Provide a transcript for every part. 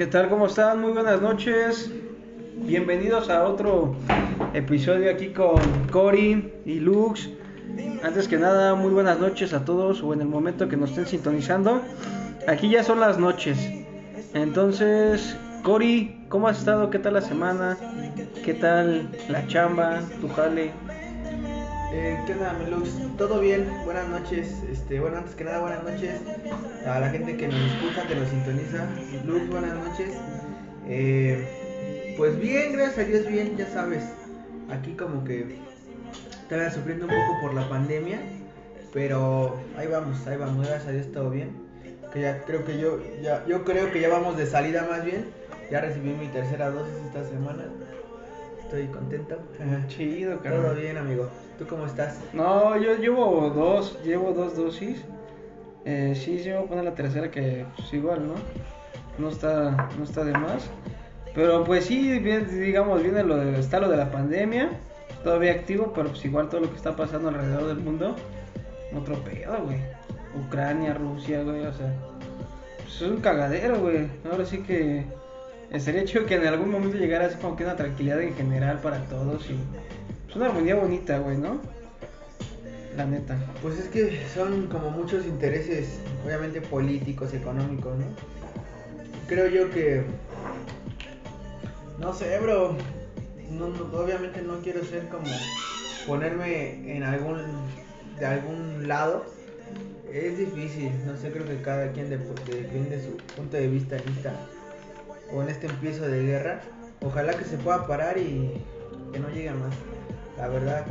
¿Qué tal? ¿Cómo están? Muy buenas noches. Bienvenidos a otro episodio aquí con Cory y Lux. Antes que nada, muy buenas noches a todos o en el momento que nos estén sintonizando. Aquí ya son las noches. Entonces, Cory, ¿cómo has estado? ¿Qué tal la semana? ¿Qué tal la chamba, tu jale? Eh, ¿Qué onda, mi Lux? ¿Todo bien? Buenas noches. Este, bueno, antes que nada, buenas noches a la gente que nos escucha, que nos sintoniza. Lux, buenas noches. Eh, pues bien, gracias a Dios, bien, ya sabes. Aquí como que estaba sufriendo un poco por la pandemia, pero ahí vamos, ahí vamos, gracias a Dios todo bien. Que ya creo que yo, ya, yo creo que ya vamos de salida más bien. Ya recibí mi tercera dosis esta semana. Estoy contento. Chido, Todo carnal. bien, amigo. ¿Tú cómo estás? No, yo llevo dos, llevo dos dosis. Eh, sí, sí, voy a poner la tercera que pues igual, ¿no? No está, no está de más. Pero pues sí, bien, digamos, viene lo de, está lo de la pandemia, todavía activo, pero pues igual todo lo que está pasando alrededor del mundo, otro pedo, güey. Ucrania, Rusia, güey, o sea, pues es un cagadero, güey. Ahora sí que estaría chido que en algún momento llegara así como que una tranquilidad en general para todos y es una armonía bonita, güey, ¿no? La neta. Pues es que son como muchos intereses, obviamente políticos, económicos, ¿no? Creo yo que. No sé, bro. No, no- obviamente no quiero ser como. ponerme en algún. de algún lado. Es difícil, no sé, creo que cada quien de- defiende su punto de vista en esta. O en este empiezo de guerra. Ojalá que se pueda parar y que no llegue más. La verdad,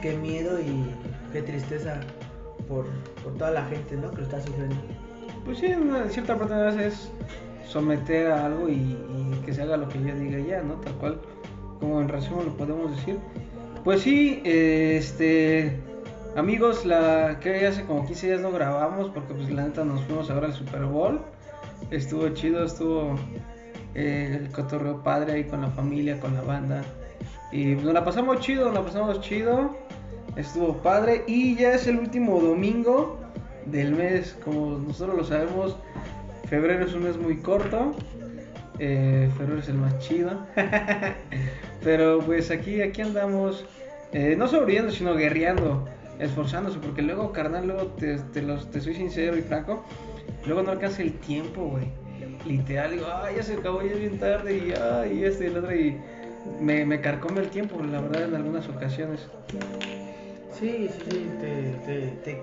qué miedo y qué tristeza por, por toda la gente, ¿no? Que lo está sufriendo. Pues sí, en cierta parte de veces es someter a algo y, que se haga lo que yo diga ya, ¿no? Tal cual, como en resumen lo podemos decir. Pues sí, este, amigos, la que hace como 15 días no grabamos porque pues la neta nos fuimos ahora al Super Bowl. Estuvo chido, estuvo eh, el cotorreo padre ahí con la familia, con la banda. Y pues, nos la pasamos chido, nos la pasamos chido. Estuvo padre y ya es el último domingo del mes, como nosotros lo sabemos, febrero es un mes muy corto, eh, febrero es el más chido, pero pues aquí, aquí andamos, eh, no sobreviviendo, sino guerreando, esforzándose, porque luego, carnal, luego te, te, los, te soy sincero y franco, luego no alcanza el tiempo, güey, literal, digo, ay, ya se acabó, ya es bien tarde, y ay, este y el otro, y me, me carcome el tiempo, la verdad, en algunas ocasiones. Sí, sí, sí, te, te-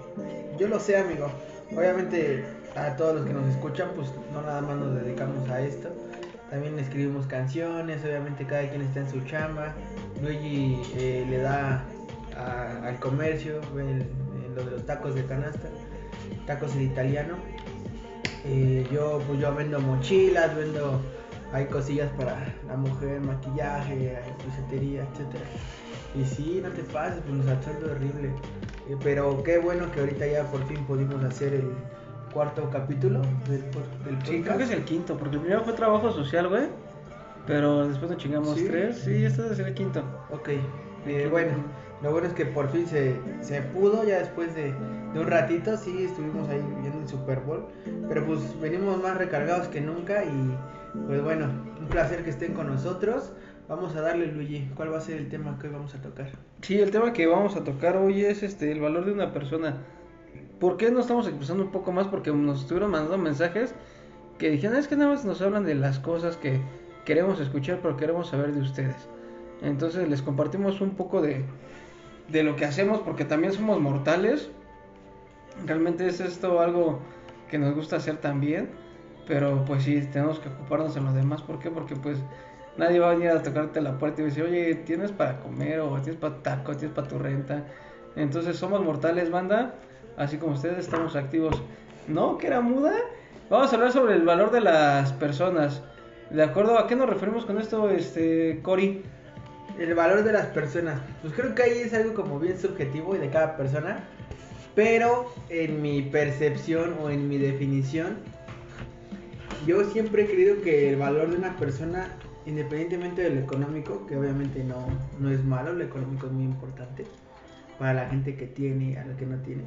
yo lo sé, amigo. Obviamente a todos los que nos escuchan, pues no nada más nos dedicamos a esto. También escribimos canciones, obviamente cada quien está en su chamba. Luigi eh, le da al comercio, lo de los tacos de canasta, tacos en italiano. Eh, yo pues yo vendo mochilas, vendo hay cosillas para la mujer, maquillaje, bisutería, etcétera. Y sí, no te pases, pues nos asueldo horrible. Eh, pero qué bueno que ahorita ya por fin pudimos hacer el cuarto capítulo del, por- del Sí, creo que es el quinto, porque el primero fue trabajo social, güey. Pero después nos chingamos ¿Sí? tres. Sí, este ser el quinto. Ok, eh, bueno, lo bueno es que por fin se, se pudo, ya después de, de un ratito, sí, estuvimos ahí viendo el Super Bowl, pero pues venimos más recargados que nunca y pues bueno, un placer que estén con nosotros. Vamos a darle, Luigi, ¿cuál va a ser el tema que hoy vamos a tocar? Sí, el tema que vamos a tocar hoy es este el valor de una persona. ¿Por qué no estamos expresando un poco más? Porque nos estuvieron mandando mensajes que dijeron, es que nada más nos hablan de las cosas que queremos escuchar, pero queremos saber de ustedes. Entonces les compartimos un poco de, de lo que hacemos, porque también somos mortales. Realmente es esto algo que nos gusta hacer también, pero pues sí, tenemos que ocuparnos en lo demás. ¿Por qué? Porque pues nadie va a venir a tocarte la puerta y decir, oye, ¿tienes para comer? O tienes para taco, tienes para tu renta. Entonces somos mortales, banda. Así como ustedes estamos activos. ¿No? ¿Que era muda? Vamos a hablar sobre el valor de las personas. ¿De acuerdo? ¿A qué nos referimos con esto, este, Cory? El valor de las personas. Pues creo que ahí es algo como bien subjetivo y de cada persona. Pero en mi percepción o en mi definición, yo siempre he creído que el valor de una persona, independientemente de lo económico, que obviamente no, no es malo, lo económico es muy importante para la gente que tiene y a la que no tiene,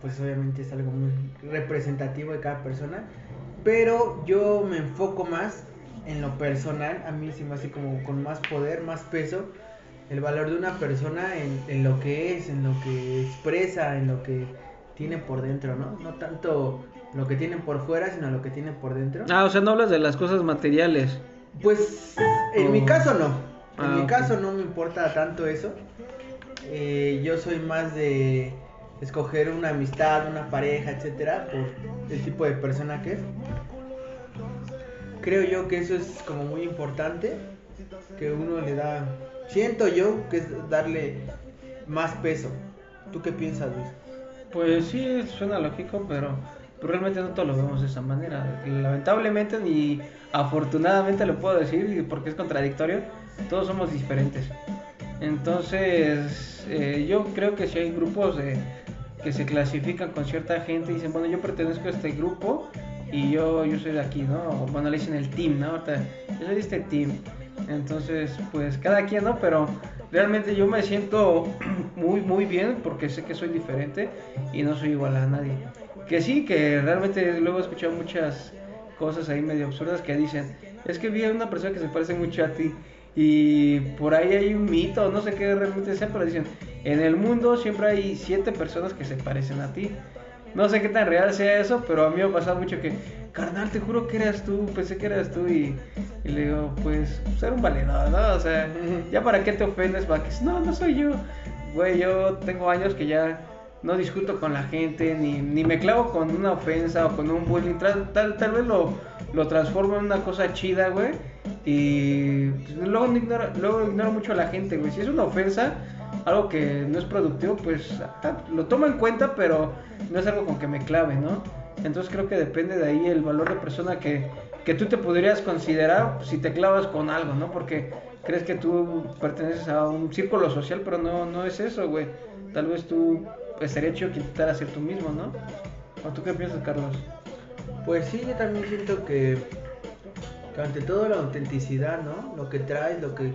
pues obviamente es algo muy representativo de cada persona. Pero yo me enfoco más en lo personal, a mí se me hace como con más poder, más peso, el valor de una persona en, en lo que es, en lo que expresa, en lo que tiene por dentro, ¿no? No tanto lo que tienen por fuera, sino lo que tienen por dentro. Ah, o sea, no hablas de las cosas materiales. Pues en mi Oh. caso no. En Ah, mi caso no me importa tanto eso. Eh, yo soy más de escoger una amistad, una pareja, etcétera, por el tipo de persona que es. Creo yo que eso es como muy importante, que uno le da, siento yo que es darle más peso. ¿Tú qué piensas, Luis? Pues sí, suena lógico, pero realmente no todos lo vemos de esa manera. Lamentablemente ni afortunadamente lo puedo decir porque es contradictorio, todos somos diferentes. Entonces, eh, yo creo que si hay grupos de- que se clasifican con cierta gente y dicen, bueno, yo pertenezco a este grupo y yo, yo soy de aquí, ¿no? Bueno, le dicen el team, ¿no? Yo soy de este team. Entonces, pues cada quien, ¿no? Pero realmente yo me siento muy, muy bien porque sé que soy diferente y no soy igual a nadie. Que sí, que realmente luego he escuchado muchas cosas ahí medio absurdas que dicen, es que vi a una persona que se parece mucho a ti y por ahí hay un mito, no sé qué realmente sea, pero dicen, en el mundo siempre hay siete personas que se parecen a ti. No sé qué tan real sea eso, pero a mí me ha pasado mucho que, carnal, te juro que eras tú, pensé que eras tú y, y le digo, pues, ser un valedor, ¿no? O sea, ya para qué te ofendes, para que, no, no soy yo. Güey, yo tengo años que ya no discuto con la gente, ni, ni me clavo con una ofensa o con un bullying, Tra- tal, tal vez lo, lo transformo en una cosa chida, güey. Y pues, luego, no ignoro, luego ignoro mucho a la gente, güey. Si es una ofensa, algo que no es productivo, pues lo tomo en cuenta, pero no es algo con que me clave, ¿no? Entonces creo que depende de ahí el valor de persona que, que tú te podrías considerar si te clavas con algo, ¿no? Porque crees que tú perteneces a un círculo social, pero no, no es eso, güey. Tal vez tú pues, estaría chido que intentaras ser tú mismo, ¿no? ¿O tú qué piensas, Carlos? Pues sí, yo también siento que, ante todo la autenticidad, ¿no? Lo que traes, lo que,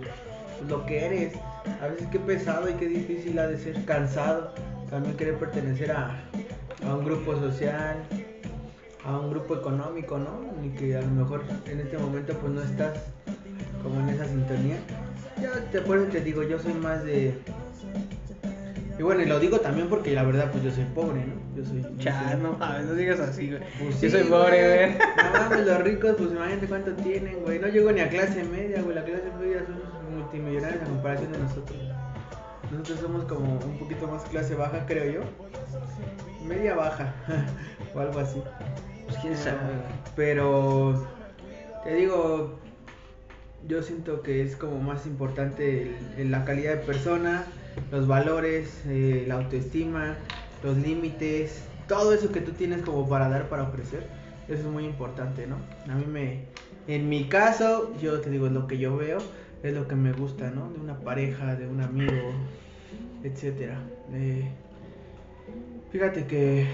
lo que eres. A veces qué pesado y qué difícil ha de ser cansado. También querer pertenecer a, a un grupo social, a un grupo económico, ¿no? Y que a lo mejor en este momento pues no estás como en esa sintonía. Yo te, eso te digo, yo soy más de... Y bueno, y lo digo también porque la verdad pues yo soy pobre, ¿no? Yo soy... yo soy- no mames, no digas así, güey. pues Yo sí, soy pobre, güey. No mames, los ricos, pues imagínate cuánto tienen, güey. No llego ni a clase media, güey. La clase media son multimillonarios a comparación de nosotros. Nosotros somos como un poquito más clase baja, creo yo. Media baja, o algo así. Pues quién sabe, güey. Pero, te digo, yo siento que es como más importante el- el- la calidad de persona, los valores, eh, la autoestima, los límites, todo eso que tú tienes como para dar, para ofrecer. Eso es muy importante, ¿no? A mí me, en mi caso, yo te digo, lo que yo veo es lo que me gusta, ¿no? De una pareja, de un amigo, etcétera. Eh, fíjate que,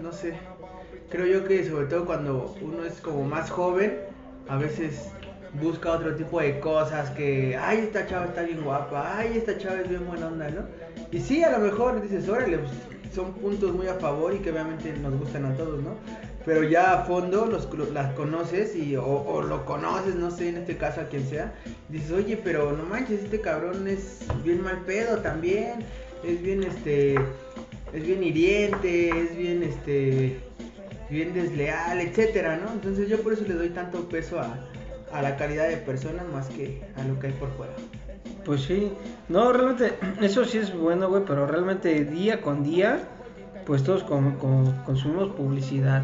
no sé, creo yo que sobre todo cuando uno es como más joven, a veces busca otro tipo de cosas que, ay, esta chava está bien guapa, ay, esta chava es bien buena onda, ¿no? Y sí, a lo mejor dices, órale, pues, son puntos muy a favor y que obviamente nos gustan a todos, ¿no? Pero ya a fondo los, las conoces y, o, o lo conoces, no sé, en este caso a quien sea, dices, oye, pero no manches, este cabrón es bien mal pedo también, es bien, este, es bien hiriente, es bien, este, bien desleal, etcétera, ¿no? Entonces yo por eso le doy tanto peso a, a la calidad de persona más que a lo que hay por fuera. Pues sí, no, realmente, eso sí es bueno, güey, pero realmente día con día, pues todos con- con- consumimos publicidad,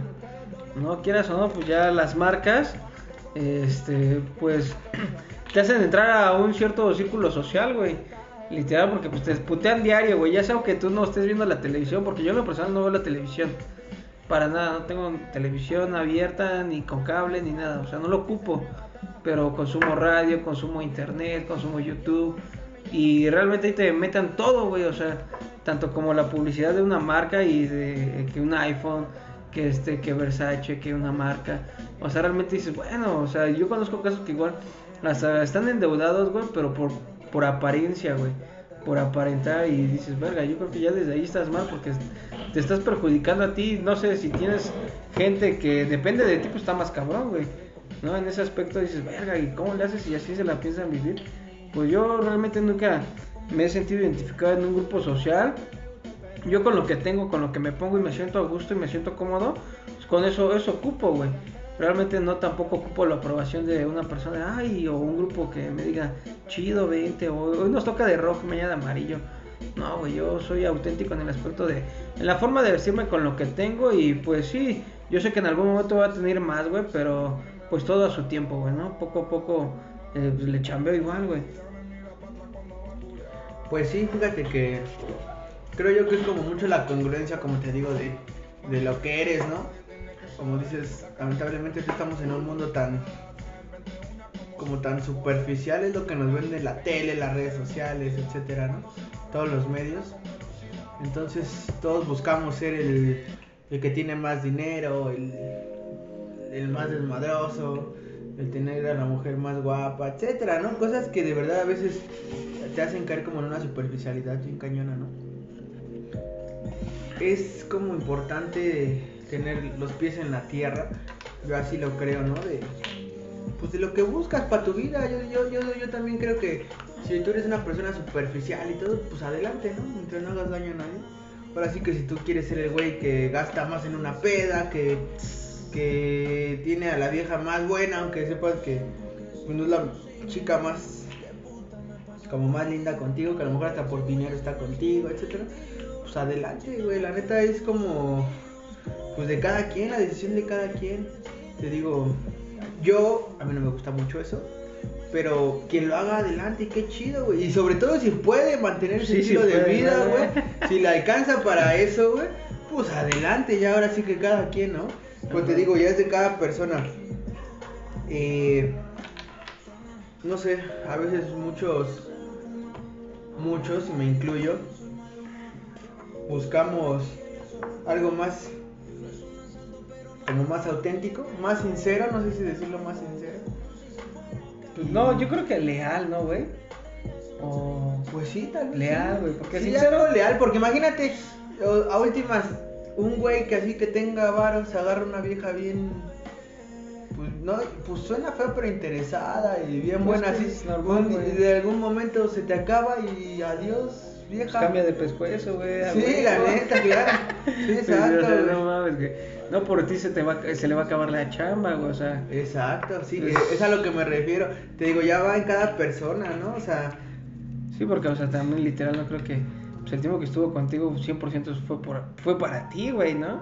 ¿no? Quieras o no, pues ya las marcas, este, pues, te hacen entrar a un cierto círculo social, güey, literal, porque pues te putean diario, güey, ya sea que tú no estés viendo la televisión, porque yo en lo personal no veo la televisión, para nada, no tengo televisión abierta, ni con cable, ni nada, o sea, no lo ocupo, pero consumo radio, consumo internet, consumo YouTube, y realmente te metan todo, güey, o sea, tanto como la publicidad de una marca y de que un iPhone, que este, que Versace, que una marca, o sea, realmente dices, bueno, o sea, yo conozco casos que igual están endeudados, güey, pero por, por apariencia, güey. por aparentar y dices, verga, yo creo que ya desde ahí estás mal porque te estás perjudicando a ti. No sé si tienes gente que depende de ti, pues está más cabrón, güey. ¿No? En ese aspecto dices, verga, ¿y cómo le haces y así se la piensan vivir? Pues yo realmente nunca me he sentido identificado en un grupo social. Yo con lo que tengo, con lo que me pongo y me siento a gusto y me siento cómodo, pues con eso, eso ocupo, güey realmente no tampoco ocupo la aprobación de una persona, ay, o un grupo que me diga, chido, vente, o hoy nos toca de rojo, mañana de amarillo. No, güey, yo soy auténtico en el aspecto de, en la forma de vestirme con lo que tengo y pues sí, yo sé que en algún momento voy a tener más, güey, pero pues todo a su tiempo, güey, ¿no? Poco a poco eh, pues, le chambeo igual, güey. Pues sí, fíjate que creo yo que es como mucho la congruencia, como te digo, de, de lo que eres, ¿no? como dices, lamentablemente estamos en un mundo tan como tan superficial es lo que nos vende la tele, las redes sociales, etcétera, ¿no? Todos los medios. Entonces todos buscamos ser el, el que tiene más dinero, el, el, más desmadroso, el tener a la mujer más guapa, etcétera, ¿no? Cosas que de verdad a veces te hacen caer como en una superficialidad bien cañona, ¿no? Es como importante tener los pies en la tierra, yo así lo creo, ¿no? De, pues de lo que buscas para tu vida, yo, yo, yo, yo también creo que si tú eres una persona superficial y todo, pues adelante, ¿no? Mientras no hagas daño a nadie. Ahora sí que si tú quieres ser el güey que gasta más en una peda, que, que tiene a la vieja más buena, aunque sepas que pues, no es la chica más como más linda contigo, que a lo mejor hasta por dinero está contigo, etcétera, pues adelante, güey, la neta es como pues de cada quien, la decisión de cada quien. Te digo, yo, a mí no me gusta mucho eso, pero quien lo haga adelante, qué chido, güey. Y sobre todo si puede mantener ese estilo de vida, güey. Si le alcanza para eso, güey, pues adelante, ya ahora sí que cada quien, ¿no? Pues te digo, ya es de cada persona. Eh, no sé, a veces muchos, muchos, y me incluyo, buscamos algo más como más auténtico, más sincero, no sé si decirlo más sincero. Pues no, yo creo que leal, ¿no, güey? O... Pues sí, tal vez. Leal, güey, porque sí, sincero... leal, porque imagínate, a últimas, un güey que así que tenga varos, se agarra una vieja bien pues no, pues suena feo pero interesada y bien pues buena así. y de algún momento se te acaba y adiós vieja. Pues cambia de pescuezo, güey. Sí, la neta, claro. Sí, exacto. no, mames, que no por ti se te va se le va a acabar la chamba, güey, o sea. Exacto, sí, es a lo que me refiero. Te digo, ya va en cada persona, ¿no? O sea, Sí, porque o sea, también literal no creo que pues, el tiempo que estuvo contigo 100% fue por fue para ti, güey, ¿no?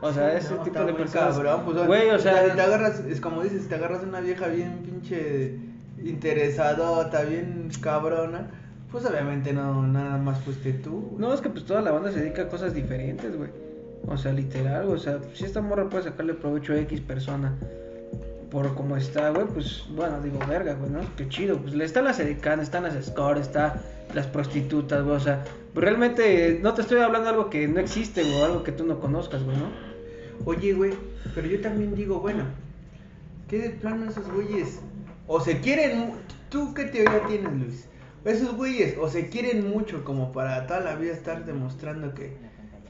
O sea, ese tipo de personas. Cabrón, pues, güey, o sea, si te agarras, es como dices, te agarras una vieja bien pinche interesadota, bien cabrona pues obviamente no, nada más fuiste tú. No, es que pues toda la banda se dedica a cosas diferentes, güey. O sea, literal, o sea, si esta morra puede sacarle provecho a X persona por cómo está, güey, pues bueno, digo, verga, güey, ¿no? Qué chido. Pues le están las edecanas, están las scores, está las prostitutas, güey, o sea, realmente no te estoy hablando de algo que no existe, güey, algo que tú no conozcas, güey, ¿no? Oye, güey, pero yo también digo, bueno, ¿qué de plano esos güeyes? O se quieren, ¿tú qué teoría tienes, Luis? Esos güeyes o se quieren mucho como para toda la vida estar demostrando que,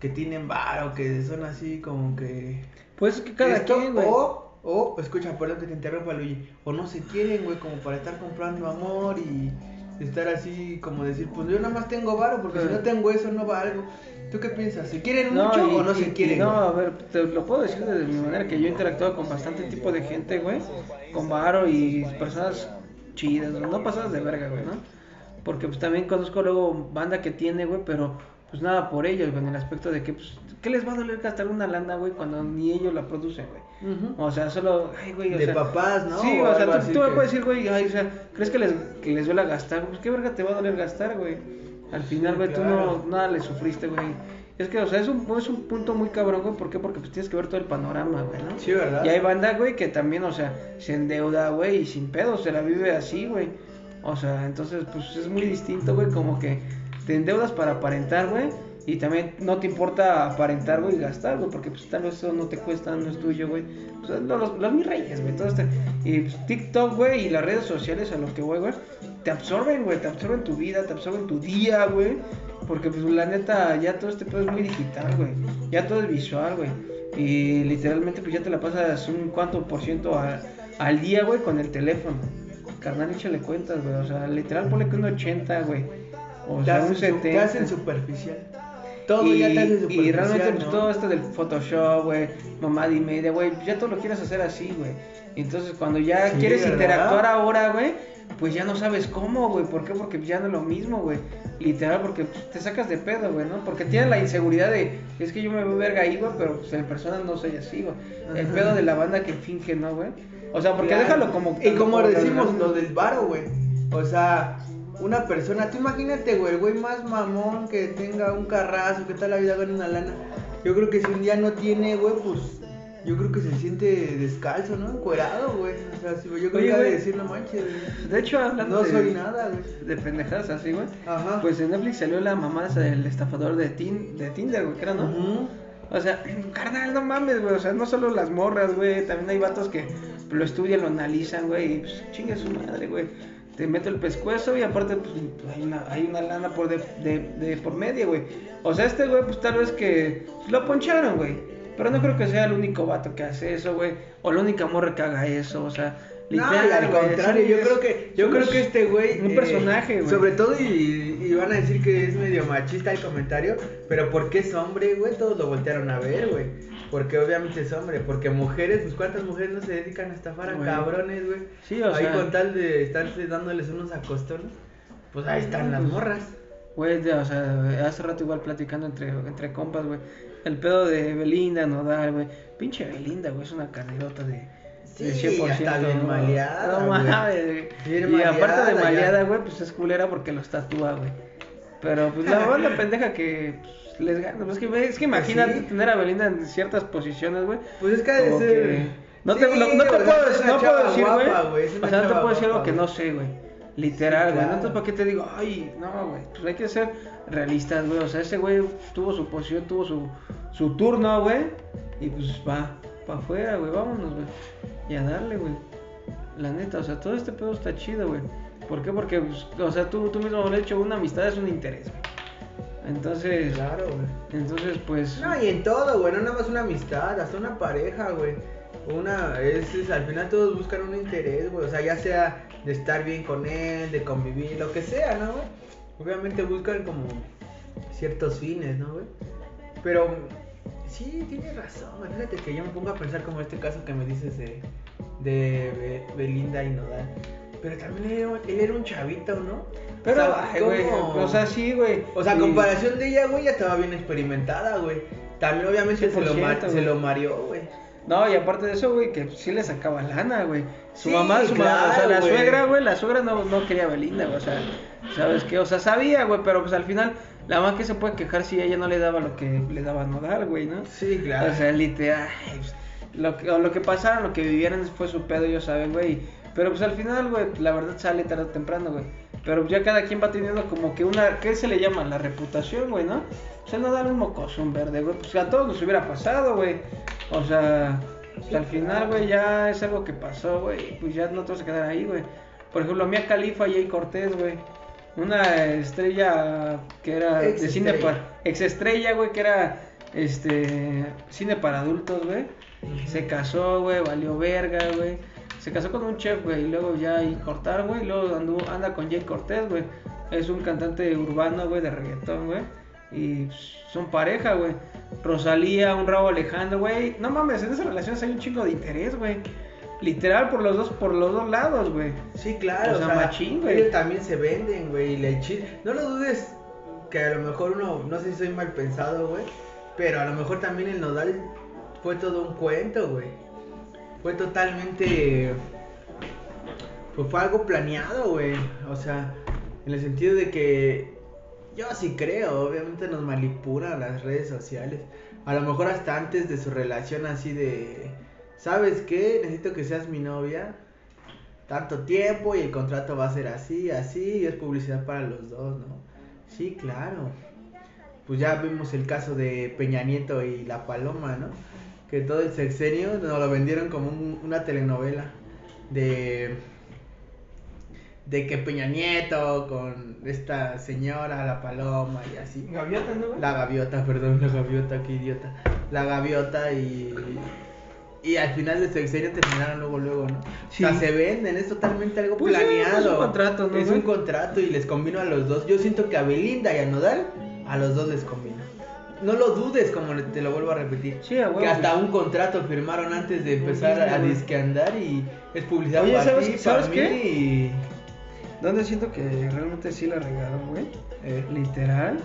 que tienen varo, que son así como que... Pues que cada quien, güey. O, o, escucha, perdón que te interrumpa, Luigi. O no se quieren, güey, como para estar comprando amor y estar así como decir, pues yo nada más tengo varo porque si no tengo eso no valgo. ¿Tú qué piensas? ¿Se quieren mucho o no se quieren? no, a ver, te lo puedo decir de mi manera que yo he interactuado con bastante tipo de gente, güey, con varo y personas chidas, no pasadas de verga, güey, ¿no? Porque pues también conozco luego banda que tiene, güey, pero pues nada por ellos, güey, en el aspecto de que, pues, ¿qué les va a doler gastar una lana, güey, cuando ni ellos la producen, güey? O sea, solo, ay, güey, o De papás, ¿no? Sí, o, sea, tú, me puedes decir, güey, ay, o sea, ¿crees que les, que les duele gastar? Pues, ¿qué verga te va a doler gastar, güey? Al final, güey, tú no, nada le sufriste, güey. Es que, o sea, es un, es un punto muy cabrón, güey. ¿Por qué? Porque pues tienes que ver todo el panorama, güey, ¿no? Sí, ¿verdad? Y hay banda, güey, que también, o sea, se endeuda, güey, y sin pedo, se la vive así, güey. O sea, entonces, pues es muy distinto, güey, como que te endeudas para aparentar, güey. Y también no te importa aparentar, güey, y gastar, güey, porque pues tal vez eso no te cuesta, no es tuyo, güey. Pues los, los, mis reyes, güey, todo este. Y pues, TikTok, güey, y las redes sociales a lo que voy, güey. te absorben, güey, te absorben tu vida, te absorben tu día, güey. Porque pues la neta, ya todo este pedo es muy digital, güey. Ya todo es visual, güey. Y literalmente pues ya te la pasas un cuánto por ciento a- al día, güey, con el teléfono. Carnal, échale cuentas, güey. O sea, literal ponle que un 80, güey. O sea, un su- 70. Te hacen superficial. Todo y, ya te hace y superficial. realmente pues todo esto del Photoshop, güey, mamada y media, güey, ya todo lo quieres hacer así, güey. Entonces cuando ya Sí, quieres ¿verdad? interactuar ahora, güey, pues ya no sabes cómo, güey. ¿Por qué? Porque ya no es lo mismo, güey. Literal, porque pues, te sacas de pedo, güey, ¿no? Porque tienes la inseguridad de, es que yo me veo verga ahí, güey, pero pues en persona no soy así, güey. El pedo de la banda que finge, ¿no, güey? O sea, porque Claro. déjalo como... Y como como decimos lo del varo, güey. O sea, una persona, tú imagínate, güey, el güey más mamón que tenga un carrazo, que tal la vida gane una lana. Yo creo que si un día no tiene, güey, pues yo creo que se siente descalzo, ¿no? Encuerado, güey. O sea, si yo creo Oye, que ha de güey. decir, no manches, güey. De hecho, hablando No de, soy nada, güey. de pendejadas así, güey. Ajá. Pues en Netflix salió la mamá del estafador de, tin, de Tinder, güey, que era, ¿no? O sea, carnal, no mames, güey. O sea, no solo las morras, güey. También hay vatos que lo estudian, lo analizan, güey. Y pues chingue su madre, güey. Te meto el pescuezo y aparte, pues hay una, hay una lana por de, de, de por medio, güey. O sea, este güey, pues tal vez que lo poncharon, güey. Pero no creo que sea el único vato que hace eso, güey. O la única morra que haga eso, o sea. No, literal, y al contrario, yo creo que yo creo que este güey Un eh, personaje, güey. Sobre todo y, y van a decir que es medio machista el comentario, pero porque es hombre, güey, todos lo voltearon a ver, güey. Porque obviamente es hombre, porque mujeres, pues cuántas mujeres no se dedican a estafar a cabrones, güey. Sí, o Ahí sea- con tal de estarse dándoles unos acostones, pues ahí están las Pues, morras. Güey, o sea, hace rato igual platicando entre, entre compas, güey. El pedo de Belinda, Nodal, güey. Pinche Belinda, güey, es una carnerota de, de Sí, ya está bien ¿no? maleada, No mames, güey. Y aparte de maleada, güey, pues es culera porque los tatúa, güey. Pero pues la banda pendeja que pues, les gana. Pues, es, que, es que imagínate sí. tener a Belinda en ciertas posiciones, güey. Pues es que No Sí, te, no, no te puedo, una no puedo decir, güey. O sea, no te puedo decir algo que no sé, güey. Literal, Sí, güey. claro. Entonces, ¿para qué te digo? Ay, no, güey. Pues hay que ser realistas, güey. O sea, ese güey tuvo su posición, tuvo su, su turno, güey. Y pues va, para afuera, güey. Vámonos, güey. Y a darle, güey. La neta, o sea, todo este pedo está chido, güey. ¿Por qué? Porque, pues, o sea, tú, tú mismo lo has hecho, una amistad es un interés. Entonces, Claro, güey. entonces, pues. No, y en todo, güey, no nada más una amistad, hasta una pareja, güey. Una, es, es- al final todos buscan un interés, güey, o sea, ya sea de estar bien con él, de convivir, lo que sea, ¿no, güey? Obviamente buscan como ciertos fines, ¿no, güey? Pero sí, tienes razón, güey. Fíjate que yo me pongo a pensar como este caso que me dices de, de Be- Belinda y Nodal. Pero también él era, él era un chavito, ¿no? Pero, O sea, ay, güey. O sea, sí, güey. O sea, a comparación de ella, güey, ya estaba bien experimentada, güey. También obviamente se lo, 100%, ma- se lo mareó, güey. No, y aparte de eso, güey, que sí le sacaba lana, güey. Su Sí, mamá, su mamá, o sea, la güey. suegra, güey, la suegra no, no quería a Belinda, güey, o sea, ¿sabes qué? O sea, sabía, güey, pero pues al final, la mamá que se puede quejar si ella no le daba lo que le daba a Nodal, güey, ¿no? Sí, claro. O sea, literal, lo que, lo que pasaron, lo que vivieron fue su pedo, ellos saben, güey. Pero pues al final, güey, la verdad sale tarde o temprano, güey. Pero ya cada quien va teniendo como que una, ¿qué se le llama? La reputación, güey, ¿no? O sea, no darle un mocoso, un verde, güey. Pues a todos nos hubiera pasado, güey. O sea, pues, al final, güey, ya es algo que pasó, güey. Pues ya no te vas a quedar ahí, güey. Por ejemplo, Mia Califa y Jay Cortés, güey. Una estrella que era Ex de cine para. Ex estrella, güey, que era este cine para adultos, güey. Se casó, güey, valió verga, güey. Se casó con un chef, güey, y luego ya ahí cortaron, güey. y Luego anduvo, anda con Jay Cortés, güey. Es un cantante urbano, güey, de reggaetón, güey. Y son pareja, güey. Rosalía, un rabo Alejandro, güey. No mames, en esas relaciones hay un chingo de interés, güey. Literal por los dos, por los dos lados, güey. Sí, claro. O sea, machín, güey. Ellos también se venden, güey. Y le No lo dudes que a lo mejor uno, no sé si soy mal pensado, güey. Pero a lo mejor también el nodal fue todo un cuento, güey. Fue totalmente. Pues fue algo planeado, güey. O sea, en el sentido de que. Yo sí creo, obviamente nos manipulan las redes sociales. A lo mejor hasta antes de su relación así de. ¿Sabes qué? Necesito que seas mi novia. Tanto tiempo y el contrato va a ser así, así, y es publicidad para los dos, ¿no? Sí, claro. Pues ya vimos el caso de Peña Nieto y La Paloma, ¿no? Que todo el sexenio nos lo vendieron como un- una telenovela de de que Peña Nieto con esta señora, la paloma y así. Gaviota, ¿no? La gaviota, perdón, la gaviota, qué idiota. La gaviota y. Y al final de su sexenio terminaron luego, luego, ¿no? Sí. O sea, se venden, es totalmente algo Pues planeado. es un contrato, ¿no, Es un contrato y les combino a los dos. Yo siento que a Belinda y a Nodal, a los dos les combino. No lo dudes, como te lo vuelvo a repetir. Sí, a huevo. Que hasta un contrato firmaron antes de empezar a, a güey. disqueandar y es publicidad Oye, para ¿sabes- ti, sabes para qué? mí y... ¿Dónde siento que realmente sí la regaron, güey? eh, Literal.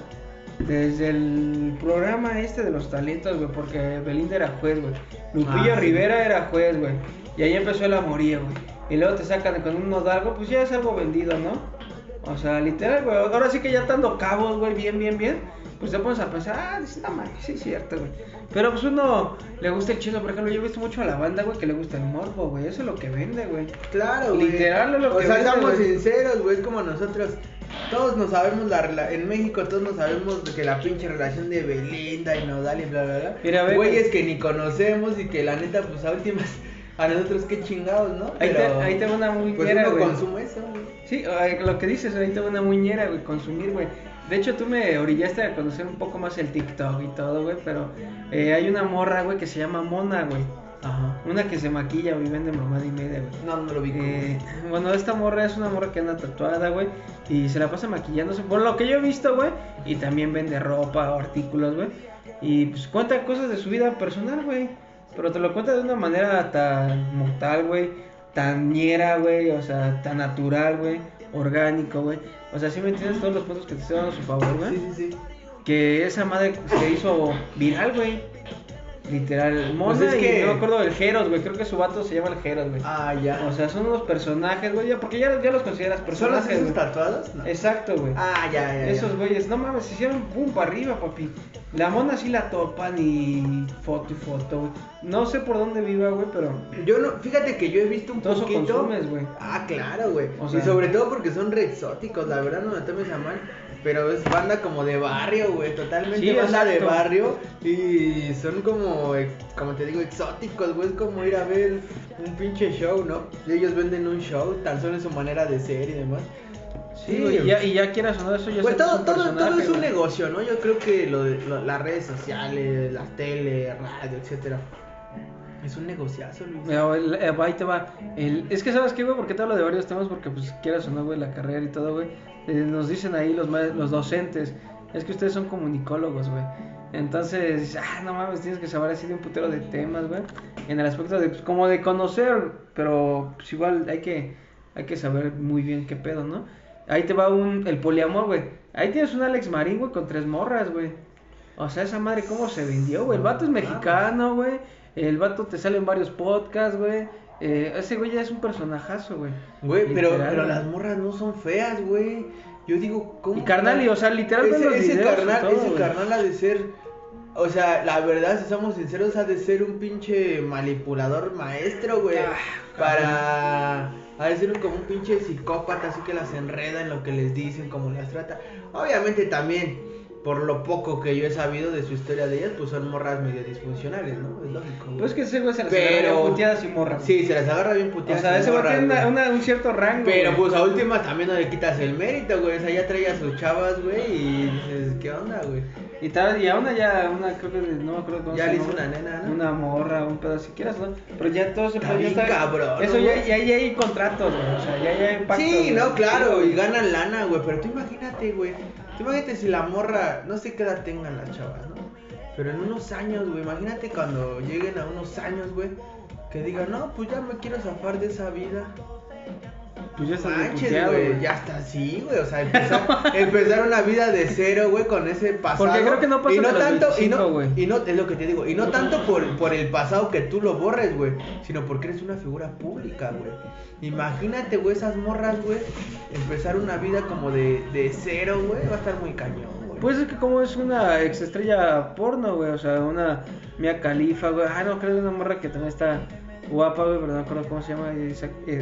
Desde el programa este de los talentos, güey, porque Belinda era juez, güey. Lupillo Ah, sí. Rivera era juez, güey. Y ahí empezó el amorío, güey. Y luego te sacan con un nodalgo, pues ya es algo vendido, ¿no? O sea, literal, güey. Ahora sí que ya estando cabos, güey, bien, bien, bien. Pues te pones a pensar, ah, dices, no mames, sí es cierto, güey. Pero pues uno le gusta el chisme, por ejemplo, yo he visto mucho a la banda, güey, que le gusta el morbo, güey. Eso es lo que vende, güey. Claro, güey. Literal, es lo O que sea, vende, seamos güey. sinceros, güey, es como nosotros. Todos nos sabemos la rela- en México todos nos sabemos que la pinche relación de Belinda y Nodal y bla bla bla. Mira, Güeyes güey. que ni conocemos y que la neta pues a últimas a nosotros qué chingados, ¿no? Ahí te, Pero, ahí te va una pues ñera, uno güey. consume eso, güey. Sí, ay, lo que dices, ahí te va una muñera, güey, consumir, güey. De hecho, tú me orillaste a conocer un poco más el TikTok y todo, güey, pero eh, hay una morra, güey, que se llama Mona, güey. Ajá. Una que se maquilla, güey, vende mamada y media, güey. No, no lo vi. Eh, bueno, esta morra es una morra que anda tatuada, güey, y se la pasa maquillándose, por lo que yo he visto, güey, y también vende ropa o artículos, güey, y pues cuenta cosas de su vida personal, güey, pero te lo cuenta de una manera tan mortal, güey, tan ñera, güey, o sea, tan natural, güey, orgánico, güey, o sea, si me entiendes todos los puntos que te estoy dando a su favor, güey, Sí, sí, sí. que esa madre se hizo viral, güey. Literal, Mona Pues es y que- no me acuerdo del Jeros, güey. Creo que su vato se llama el Jeros, güey. Ah, ya. O sea, son unos personajes, güey, ya- porque ya, ya los consideras ¿Son los personajes. esos güey. tatuados? No. Exacto, güey. Ah, ya, ya. ya. Esos güeyes, no mames, se hicieron pum para arriba, papi. La mona sí la topan y foto y foto, güey. No sé por dónde viva, güey, pero Yo no, fíjate que yo he visto un todo poquito. consumes, güey. Ah, claro, güey. O sea- y sobre todo porque son re exóticos, la verdad no me tomes a mal. Pero es banda como de barrio, güey. Totalmente Sí, banda de barrio. Y son como, como te digo, exóticos, güey. Es como ir a ver un pinche show, ¿no? Y ellos venden un show, tan solo en su manera de ser y demás. Sí, güey. y ya, y ya quieras o no, eso ya Pues es todo, un todo, es un negocio, ¿no? Yo creo que lo de lo- las redes sociales, la tele, radio, etcétera. Es un negociazo, Luis. El- eh, ahí te va. El, es que, ¿sabes qué, güey? ¿Por qué te hablo de varios temas? Porque, pues, quieras o no, güey, la carrera y todo, güey. eh, nos dicen ahí los, los docentes. Es que ustedes son comunicólogos, güey. Entonces, dices, ah, no mames, tienes que saber así de un putero de temas, güey. En el aspecto de, pues, como de conocer, pero, pues, igual hay que, hay que saber muy bien qué pedo, ¿no? Ahí te va un, el poliamor, güey. Ahí tienes un Alex Marín, güey, con tres morras, güey. O sea, esa madre, ¿cómo se vendió, güey? El vato es mexicano, güey. El vato te sale en varios podcasts, güey. Eh, ese güey ya es un personajazo, güey. Güey, pero, Literal, pero güey. las morras no son feas, güey. Yo digo, ¿cómo? Y carnal, y, o sea, literal, ves ese, ese carnal, todo, ese güey. carnal ha de ser, o sea, la verdad, si somos sinceros, ha de ser un pinche manipulador maestro, güey. Ah, para, ha de ser como un pinche psicópata, así que las enreda en lo que les dicen, cómo las trata. Obviamente también, por lo poco que yo he sabido de su historia de ellas, pues son morras medio disfuncionales, ¿no? Es lógico. güey. Pues es que ese güey se las Pero- agarra puteadas y morras. Sí, se las agarra bien O puteadas. sea, y ese güey tiene un cierto rango. Pero güey. pues a últimas también no le quitas el mérito, güey. O sea, ya trae a sus chavas, güey, y dices, ¿qué onda, güey? Y, tal, y a una ya, una creo que no me acuerdo cómo Ya se le hizo una nena, ¿no? Una morra, un pedo, si quieras, ¿no? Pero ya todo Está pedo ya bien cabrón, Eso ¿no, ya, ya, ya hay contratos, güey. O sea, ya, ya hay pactos. Sí, güey. no, claro, y ganan lana, güey. Pero tú imagínate, güey. Imagínate si la morra, no sé qué edad tengan las chavas, ¿no? Pero en unos años, güey, imagínate cuando lleguen a unos años, güey, que digan, no, pues ya me quiero zafar de esa vida. Pues ya estás Manches, güey, ya está así, güey, o sea, empezar, empezar una vida de cero, güey, con ese pasado. Porque creo que no pasa y no tanto, 25, y no, güey. y no, es lo que te digo, y no tanto por, por el pasado que tú lo borres, güey, sino porque eres una figura pública, güey. Imagínate, güey, esas morras, güey, empezar una vida como de, de cero, güey, va a estar muy cañón, güey. Pues es que como es una ex estrella porno, güey, o sea, una Mia Califa, güey. Ah, no, creo que una morra que también está guapa, güey, pero no cómo se llama,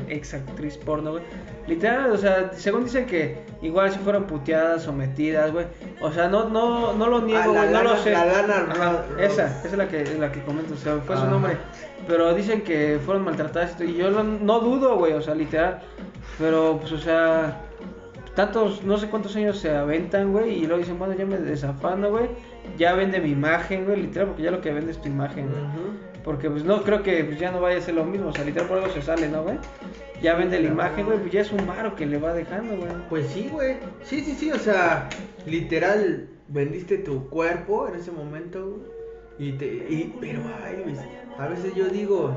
ex actriz porno, güey. Literal, o sea, según dicen que igual si fueron puteadas, sometidas, güey. O sea, no, no, no lo niego, Ah, güey, no lo sé. la Lana Ajá, Ro- esa, esa es la que, la que comento, o sea, fue su nombre. Pero dicen que fueron maltratadas y yo no, no dudo, güey, o sea, literal. Pero, pues, o sea, tantos, no sé cuántos años se aventan, güey, y luego dicen, bueno, ya me desafano, güey. Ya vende mi imagen, güey, literal, porque ya lo que vende es tu imagen, güey. Porque pues no creo que pues, ya no vaya a ser lo mismo, o sea, literal por algo se sale, ¿no, güey? Ya vende la imagen, güey, pues ya es un varo que le va dejando, güey. Pues sí, güey. Sí, sí, sí, o sea, literal, vendiste tu cuerpo en ese momento. güey, Y te. Y, pero, ay, a veces yo digo.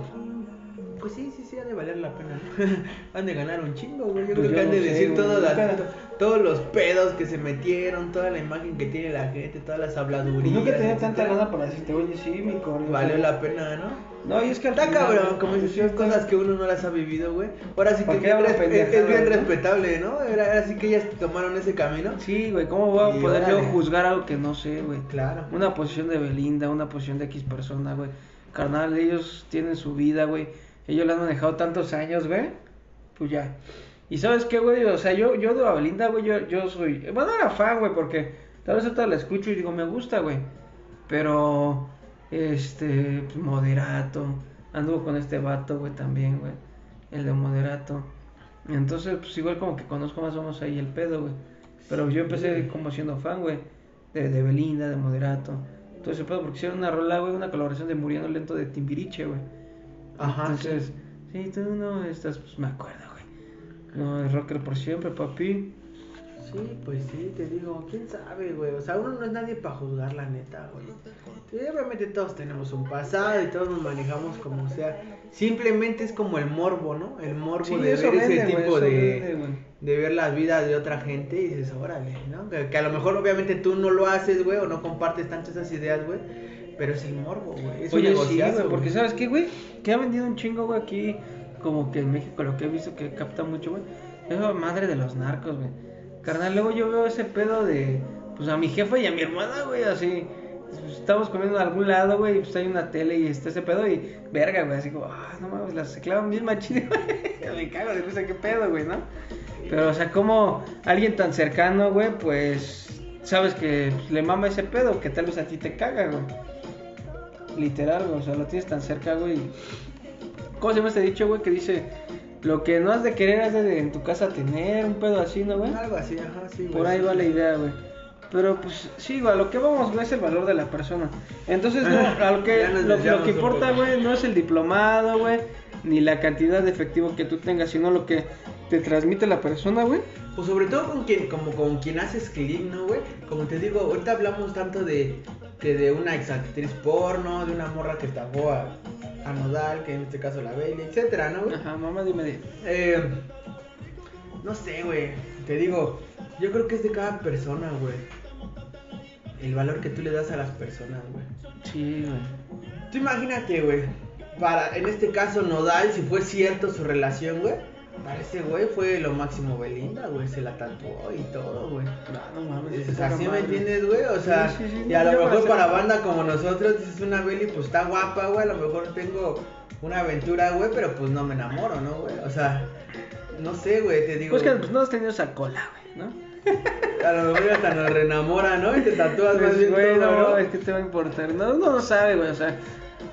Pues sí, sí, sí, ha de valer la pena. han de ganar un chingo, güey. Yo Pues creo yo que han de sé, decir güey, todas las- todos los pedos que se metieron, toda la imagen que tiene la gente, todas las Pues habladurías. nunca tenía tanta lana para decirte, oye, sí, mi corazón. Valió la pena, ¿no? No, y es que al Está final, cabrón, como son está- cosas que uno no las ha vivido, güey. Ahora sí que ¿Para es bien, es- bien respetable, ¿no? Era, era así que ellas tomaron ese camino. Sí, güey, ¿cómo voy a poder yo juzgar algo que no sé, güey? Claro. Una posición de Belinda, una posición de X persona, güey. Carnal, ellos tienen su vida, güey. Ellos la han manejado tantos años, güey. Pues ya. Y sabes qué, güey, o sea, yo, yo de Belinda, güey, yo, yo soy. Bueno, era fan, güey, porque tal vez ahorita la escucho y digo, me gusta, güey. Pero, este, pues, moderato. Anduvo con este vato, güey, también, güey. El de moderato. Entonces, pues igual como que conozco más o menos ahí el pedo, güey. Pero yo empecé como siendo fan, güey. De, de Belinda, de moderato. Ese pedo, porque hicieron una rola, güey, una colaboración de Muriendo Lento de Timbiriche, güey. Ajá. Entonces, sí, tú no estás, pues me acuerdo, güey. No, es rocker por siempre, papi. Sí, pues sí, te digo, quién sabe, güey. O sea, uno no es nadie para juzgar la neta, güey. Sí, obviamente todos tenemos un pasado y todos nos manejamos como sea. Simplemente es como el morbo, ¿no? El morbo Sí, de ver ese vende, tipo de, vende, de ver las vidas de otra gente y dices, órale, ¿no? Que, que a lo mejor obviamente tú no lo haces, güey, o no compartes tanto esas ideas, güey. Pero es el morbo, güey. Es un Oye, sí, güey, porque. ¿sabes qué, güey? Que ha vendido un chingo, güey, aquí, como que en México, lo que he visto que capta mucho, güey, es la madre de los narcos, güey. Carnal, luego yo veo ese pedo de, pues, a mi jefa y a mi hermana, güey, así, estamos comiendo en algún lado, güey, y pues hay una tele y está ese pedo y, verga, güey, así como, ah, no mames, las se clavan bien machín, güey, me cago de risa, qué pedo, güey, ¿no? Pero, o sea, como alguien tan cercano, güey, pues, sabes que le mama ese pedo, que tal vez a ti te caga, güey. Literal, güey, o sea, lo tienes tan cerca, güey. ¿Cómo se llama este dicho, güey? Que dice, lo que no has de querer has de en tu casa tener, un pedo así, ¿no, güey? Algo así, ajá, sí, güey. Por ahí sí, va sí. la idea, güey. Pero pues sí, güey, a lo que vamos, güey, es el valor de la persona. Entonces, no, a lo que, lo, lo que importa, güey, no es el diplomado, güey, ni la cantidad de efectivo que tú tengas, sino lo que te transmite la persona, güey. Pues sobre todo con quien, como con quien haces clic, ¿no, güey? Como te digo, ahorita hablamos tanto de que de una ex actriz porno, de una morra que estafó a, a Nodal, que en este caso la Bailey, etcétera, ¿no, güey? Ajá, mamá, dime de. Eh, no sé, güey. Te digo, yo creo que es de cada persona, güey. El valor que tú le das a las personas, güey. Sí, güey. Tú imagínate, güey. Para, en este caso, Nodal, si fue cierto su relación, güey. Para ese güey fue lo máximo Belinda, güey. Se la tatuó y todo, güey. No, no mames. Dices, ¿Así me entiendes, güey? O sea, Sí, sí, sí, y a no, lo mejor me para banda como nosotros, dices una Beli, pues está guapa, güey. A lo mejor tengo una aventura, güey, pero pues no me enamoro, ¿no, güey? O sea, no sé, güey, te digo. Pues que pues, no has tenido esa cola, güey, ¿no? A lo mejor hasta nos reenamora, ¿no? Y te tatúas más Pues, bien güey, todo, no, ¿no? es que te va a importar. No, no sabe, güey, o sea,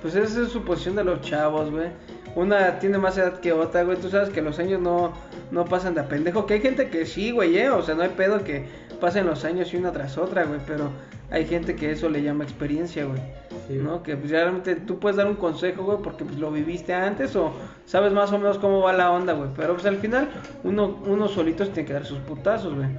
pues esa es su posición de los chavos, güey. Una tiene más edad que otra, güey. Tú sabes que los años no, no pasan de a pendejo. Que hay gente que sí, güey, eh. O sea, no hay pedo que pasen los años y una tras otra, güey. Pero hay gente que eso le llama experiencia, güey. Sí. ¿No? Que pues realmente tú puedes dar un consejo, güey, porque pues lo viviste antes o sabes más o menos cómo va la onda, güey. Pero pues al final uno, uno solito se tiene que dar sus putazos, güey.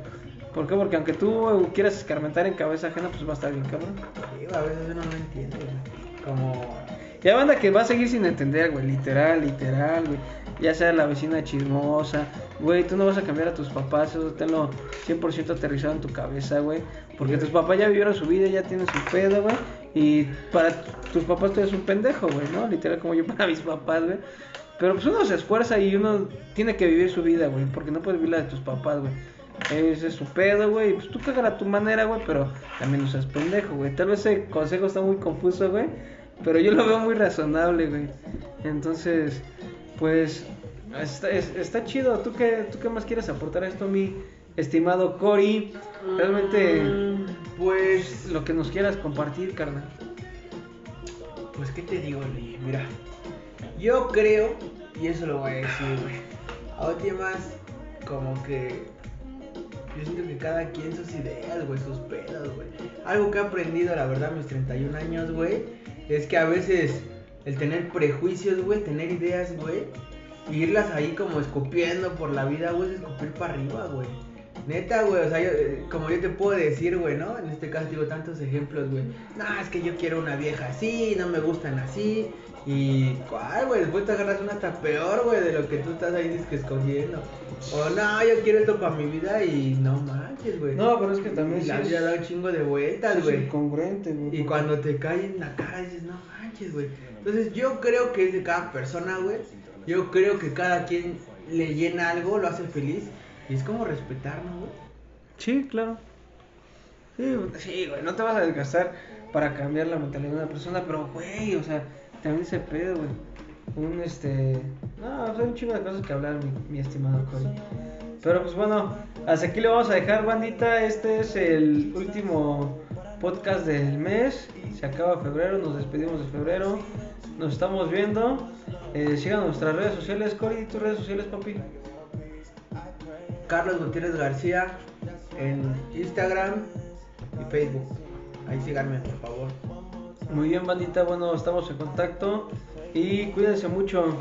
¿Por qué? Porque aunque tú quieras escarmentar en cabeza ajena, pues va a estar bien, cabrón. Sí, a veces uno no entiende, güey. Como. Y hay banda que va a seguir sin entender, güey, literal, literal, güey. Ya sea la vecina chismosa, güey, tú no vas a cambiar a tus papás, eso tenlo 100% aterrizado en tu cabeza, güey. Porque tus papás ya vivieron su vida, ya tienen su pedo, güey. Y para tus papás tú eres un pendejo, güey, ¿no? Literal como yo para mis papás, güey. Pero pues uno se esfuerza y uno tiene que vivir su vida, güey, porque no puedes vivir la de tus papás, güey. Ese es su pedo, güey. Pues tú cágala a tu manera, güey, pero también no seas pendejo, güey. Tal vez ese consejo está muy confuso, güey. Pero yo lo veo muy razonable, güey. Entonces, pues, está, está chido. ¿Tú qué, ¿Tú qué más quieres aportar a esto, mi estimado Cory? Realmente, Mm, Pues, lo que nos quieras compartir, carnal. pues, ¿qué te digo, Lee? Mira, yo creo, y eso lo voy a decir, güey. A últimas, como que. Yo siento que cada quien sus ideas, güey, sus pedos, güey. Algo que he aprendido, la verdad, a mis 31 años, güey, es que a veces el tener prejuicios, güey, tener ideas, güey, irlas ahí como escupiendo por la vida, güey, es escupir para arriba, güey. Neta, güey, o sea, yo, eh, como yo te puedo decir, güey, ¿no? En este caso digo tantos ejemplos, güey. No, es que yo quiero una vieja así, no me gustan así. Y, ¿cuál, güey? Después te agarras una hasta peor, güey, de lo que tú estás ahí que escogiendo. O, no, yo quiero esto para mi vida y no manches, güey. No, pero es que también sí La es, vida da un chingo de vueltas, es güey. incongruente, güey. Y cuando te cae en la cara dices, no manches, güey. Entonces yo creo que es de cada persona, güey. Yo creo que cada quien le llena algo, lo hace feliz. Y es como respetarnos, güey. Sí, claro. Sí, sí, güey, no te vas a desgastar para cambiar la mentalidad de una persona, pero, güey, o sea, también se pedo, güey. Un, este... No, sea, un chingo de cosas que hablar, mi, mi estimado Cory. Pero, pues, bueno, hasta aquí le vamos a dejar, bandita. Este es el último podcast del mes. Se acaba febrero, nos despedimos de febrero. Nos estamos viendo. Eh, sigan nuestras redes sociales, Cory, tus redes sociales, papi. Carlos Gutiérrez García en Instagram y Facebook. Ahí síganme, por favor. Muy bien, bandita. Bueno, estamos en contacto y cuídense mucho.